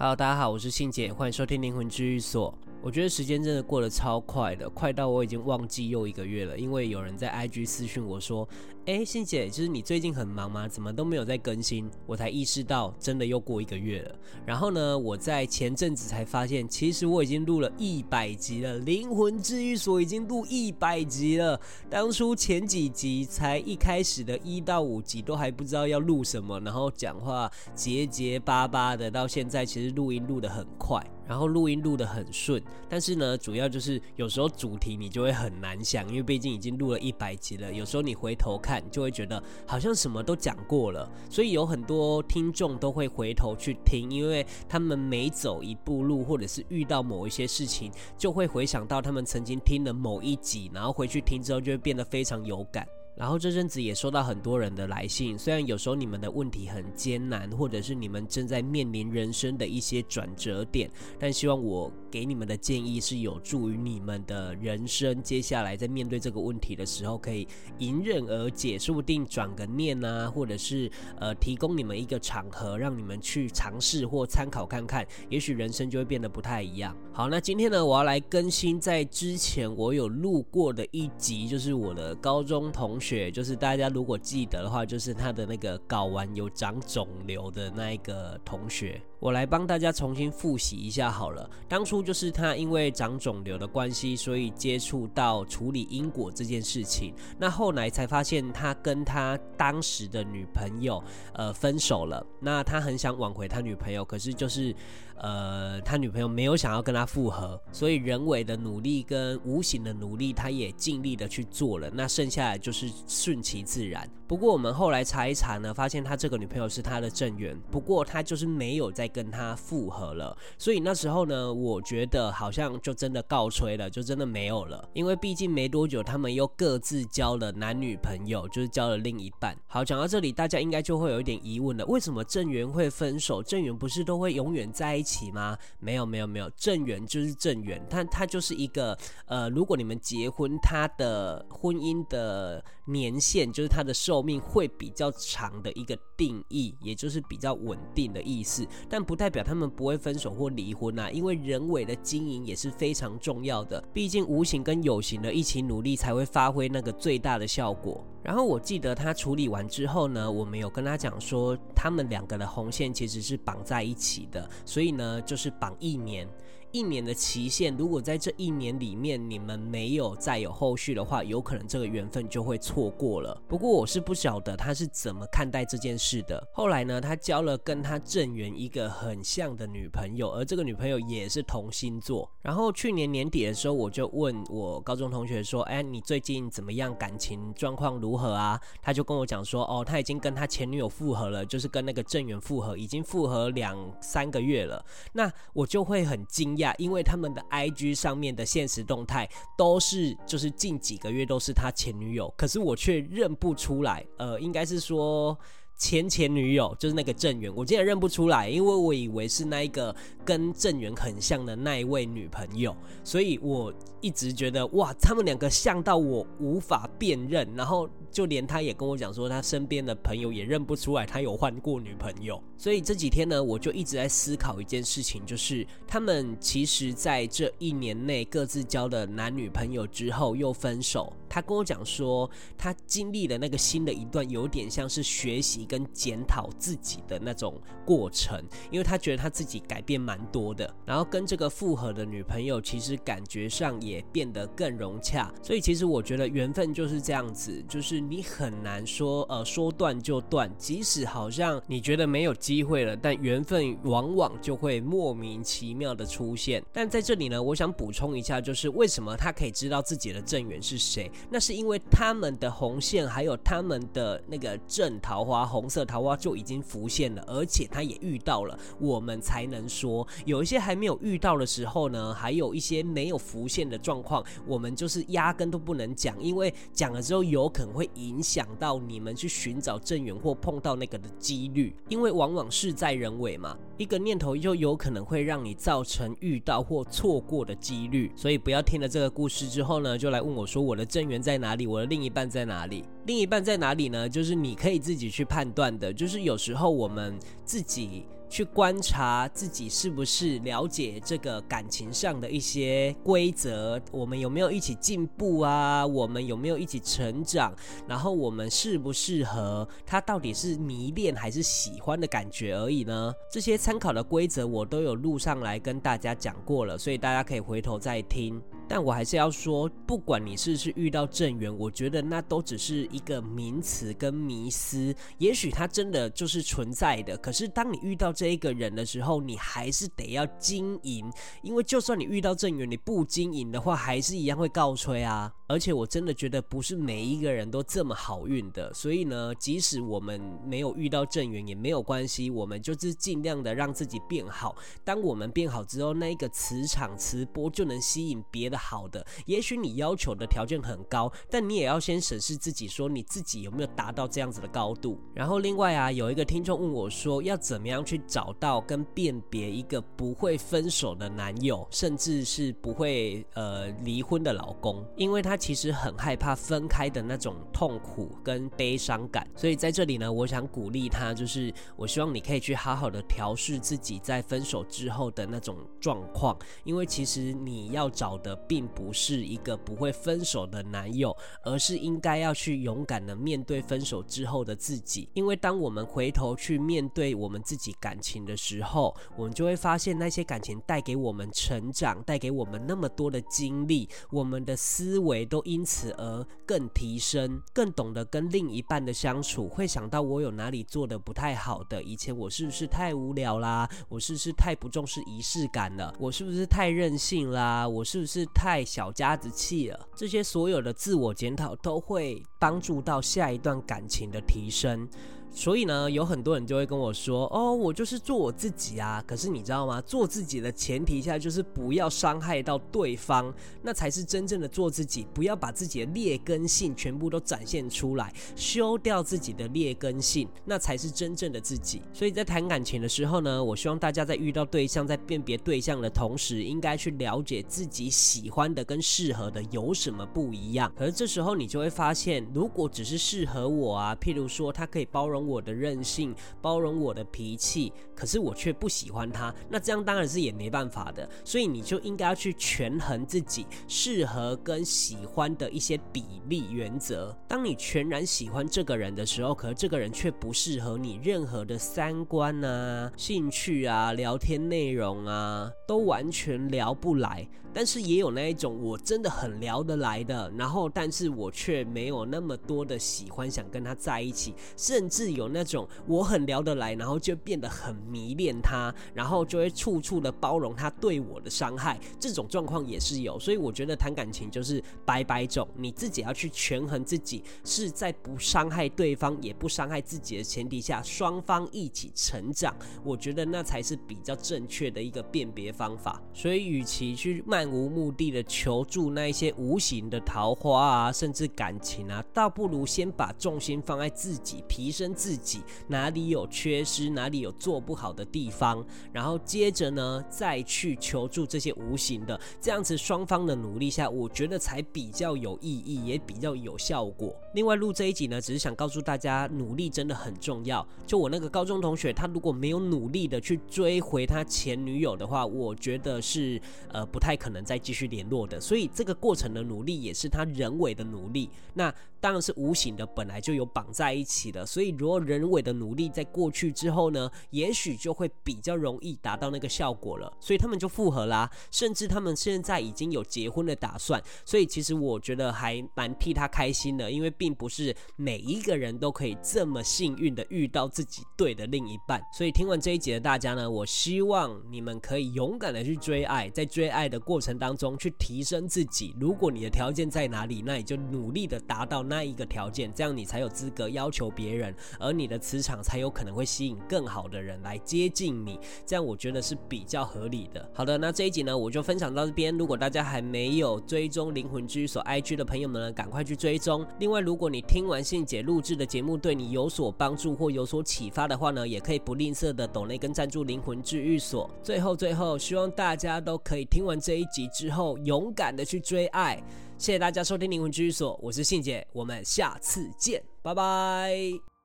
Hello，大家好，我是信姐，欢迎收听灵魂治愈所。我觉得时间真的过得超快的，快到我已经忘记又一个月了。因为有人在 IG 私讯我说：“哎，欣姐，就是你最近很忙吗？怎么都没有在更新？”我才意识到，真的又过一个月了。然后呢，我在前阵子才发现，其实我已经录了一百集了，灵魂治愈所已经录一百集了。当初前几集才一开始的一到五集都还不知道要录什么，然后讲话结结巴巴的，到现在其实录音录得很快。然后录音录得很顺，但是呢，主要就是有时候主题你就会很难想，因为毕竟已经录了一百集了。有时候你回头看，就会觉得好像什么都讲过了。所以有很多听众都会回头去听，因为他们每走一步路，或者是遇到某一些事情，就会回想到他们曾经听的某一集，然后回去听之后就会变得非常有感。然后这阵子也收到很多人的来信，虽然有时候你们的问题很艰难，或者是你们正在面临人生的一些转折点，但希望我给你们的建议是有助于你们的人生。接下来在面对这个问题的时候，可以迎刃而解，说不定转个念啊，或者是呃提供你们一个场合，让你们去尝试或参考看看，也许人生就会变得不太一样。好，那今天呢，我要来更新在之前我有录过的一集，就是我的高中同学。就是大家如果记得的话，就是他的那个睾丸有长肿瘤的那一个同学。我来帮大家重新复习一下好了。当初就是他因为长肿瘤的关系，所以接触到处理因果这件事情。那后来才发现他跟他当时的女朋友呃分手了。那他很想挽回他女朋友，可是就是呃他女朋友没有想要跟他复合，所以人为的努力跟无形的努力，他也尽力的去做了。那剩下来就是顺其自然。不过我们后来查一查呢，发现他这个女朋友是他的正缘，不过他就是没有在。跟他复合了，所以那时候呢，我觉得好像就真的告吹了，就真的没有了。因为毕竟没多久，他们又各自交了男女朋友，就是交了另一半。好，讲到这里，大家应该就会有一点疑问了：为什么郑源会分手？郑源不是都会永远在一起吗？没有，没有，没有，郑源就是郑源，他他就是一个呃，如果你们结婚，他的婚姻的年限就是他的寿命会比较长的一个定义，也就是比较稳定的意思。但但不代表他们不会分手或离婚啊，因为人为的经营也是非常重要的。毕竟无形跟有形的一起努力，才会发挥那个最大的效果。然后我记得他处理完之后呢，我们有跟他讲说，他们两个的红线其实是绑在一起的，所以呢，就是绑一年。一年的期限，如果在这一年里面你们没有再有后续的话，有可能这个缘分就会错过了。不过我是不晓得他是怎么看待这件事的。后来呢，他交了跟他正缘一个很像的女朋友，而这个女朋友也是同星座。然后去年年底的时候，我就问我高中同学说：“哎，你最近怎么样？感情状况如何啊？”他就跟我讲说：“哦，他已经跟他前女友复合了，就是跟那个正缘复合，已经复合两三个月了。”那我就会很惊讶。因为他们的 IG 上面的现实动态都是，就是近几个月都是他前女友，可是我却认不出来。呃，应该是说。前前女友就是那个正缘，我竟然认不出来，因为我以为是那一个跟正缘很像的那一位女朋友，所以我一直觉得哇，他们两个像到我无法辨认，然后就连他也跟我讲说，他身边的朋友也认不出来他有换过女朋友，所以这几天呢，我就一直在思考一件事情，就是他们其实在这一年内各自交了男女朋友之后又分手。他跟我讲说，他经历的那个新的一段，有点像是学习跟检讨自己的那种过程，因为他觉得他自己改变蛮多的，然后跟这个复合的女朋友，其实感觉上也变得更融洽。所以其实我觉得缘分就是这样子，就是你很难说，呃，说断就断，即使好像你觉得没有机会了，但缘分往往就会莫名其妙的出现。但在这里呢，我想补充一下，就是为什么他可以知道自己的正缘是谁？那是因为他们的红线，还有他们的那个正桃花，红色桃花就已经浮现了，而且他也遇到了，我们才能说。有一些还没有遇到的时候呢，还有一些没有浮现的状况，我们就是压根都不能讲，因为讲了之后有可能会影响到你们去寻找正缘或碰到那个的几率，因为往往事在人为嘛，一个念头就有可能会让你造成遇到或错过的几率，所以不要听了这个故事之后呢，就来问我说我的正源在哪里？我的另一半在哪里？另一半在哪里呢？就是你可以自己去判断的。就是有时候我们自己去观察自己是不是了解这个感情上的一些规则，我们有没有一起进步啊？我们有没有一起成长？然后我们适不适合？他到底是迷恋还是喜欢的感觉而已呢？这些参考的规则我都有录上来跟大家讲过了，所以大家可以回头再听。但我还是要说，不管你是不是遇到正缘，我觉得那都只是一个名词跟迷思。也许它真的就是存在的，可是当你遇到这一个人的时候，你还是得要经营，因为就算你遇到正缘，你不经营的话，还是一样会告吹啊。而且我真的觉得不是每一个人都这么好运的，所以呢，即使我们没有遇到正缘也没有关系，我们就是尽量的让自己变好。当我们变好之后，那一个磁场磁波就能吸引别的。好的，也许你要求的条件很高，但你也要先审视自己，说你自己有没有达到这样子的高度。然后另外啊，有一个听众问我说，要怎么样去找到跟辨别一个不会分手的男友，甚至是不会呃离婚的老公，因为他其实很害怕分开的那种痛苦跟悲伤感。所以在这里呢，我想鼓励他，就是我希望你可以去好好的调试自己在分手之后的那种状况，因为其实你要找的。并不是一个不会分手的男友，而是应该要去勇敢的面对分手之后的自己。因为当我们回头去面对我们自己感情的时候，我们就会发现那些感情带给我们成长，带给我们那么多的经历，我们的思维都因此而更提升，更懂得跟另一半的相处。会想到我有哪里做得不太好的，以前我是不是太无聊啦？我是不是太不重视仪式感了？我是不是太任性啦？我是不是？太小家子气了，这些所有的自我检讨都会帮助到下一段感情的提升。所以呢，有很多人就会跟我说：“哦，我就是做我自己啊。”可是你知道吗？做自己的前提下就是不要伤害到对方，那才是真正的做自己。不要把自己的劣根性全部都展现出来，修掉自己的劣根性，那才是真正的自己。所以在谈感情的时候呢，我希望大家在遇到对象，在辨别对象的同时，应该去了解自己喜欢的跟适合的有什么不一样。可是这时候你就会发现，如果只是适合我啊，譬如说他可以包容我的任性，包容我的脾气，可是我却不喜欢他，那这样当然是也没办法的。所以你就应该要去权衡自己适合跟喜欢的一些比例原则。当你全然喜欢这个人的时候，可是这个人却不适合你，任何的三观啊、兴趣啊、聊天内容啊，都完全聊不来。但是也有那一种我真的很聊得来的，然后但是我却没有那么多的喜欢想跟他在一起，甚至有那种我很聊得来，然后就变得很迷恋他，然后就会处处的包容他对我的伤害，这种状况也是有。所以我觉得谈感情就是百百种，你自己要去权衡自己是在不伤害对方也不伤害自己的前提下，双方一起成长，我觉得那才是比较正确的一个辨别方法。所以与其去漫无目的的求助那一些无形的桃花啊，甚至感情啊，倒不如先把重心放在自己，提升自己哪里有缺失，哪里有做不好的地方，然后接着呢再去求助这些无形的，这样子双方的努力下，我觉得才比较有意义，也比较有效果。另外录这一集呢，只是想告诉大家，努力真的很重要。就我那个高中同学，他如果没有努力的去追回他前女友的话，我觉得是呃不太可能。再继续联络的，所以这个过程的努力也是他人为的努力。那当然是无形的，本来就有绑在一起的。所以如果人为的努力在过去之后呢，也许就会比较容易达到那个效果了。所以他们就复合啦，甚至他们现在已经有结婚的打算。所以其实我觉得还蛮替他开心的，因为并不是每一个人都可以这么幸运的遇到自己对的另一半。所以听完这一集的大家呢，我希望你们可以勇敢的去追爱，在追爱的。过程当中去提升自己，如果你的条件在哪里，那你就努力的达到那一个条件，这样你才有资格要求别人，而你的磁场才有可能会吸引更好的人来接近你，这样我觉得是比较合理的。好的，那这一集呢，我就分享到这边。如果大家还没有追踪灵魂居所 IG 的朋友们呢，赶快去追踪。另外，如果你听完信姐录制的节目对你有所帮助或有所启发的话呢，也可以不吝啬的抖内跟赞助灵魂治愈所。最后，最后，希望大家都可以听完这一集之后，勇敢的去追爱。谢谢大家收听灵魂居所，我是信姐，我们下次见，拜拜。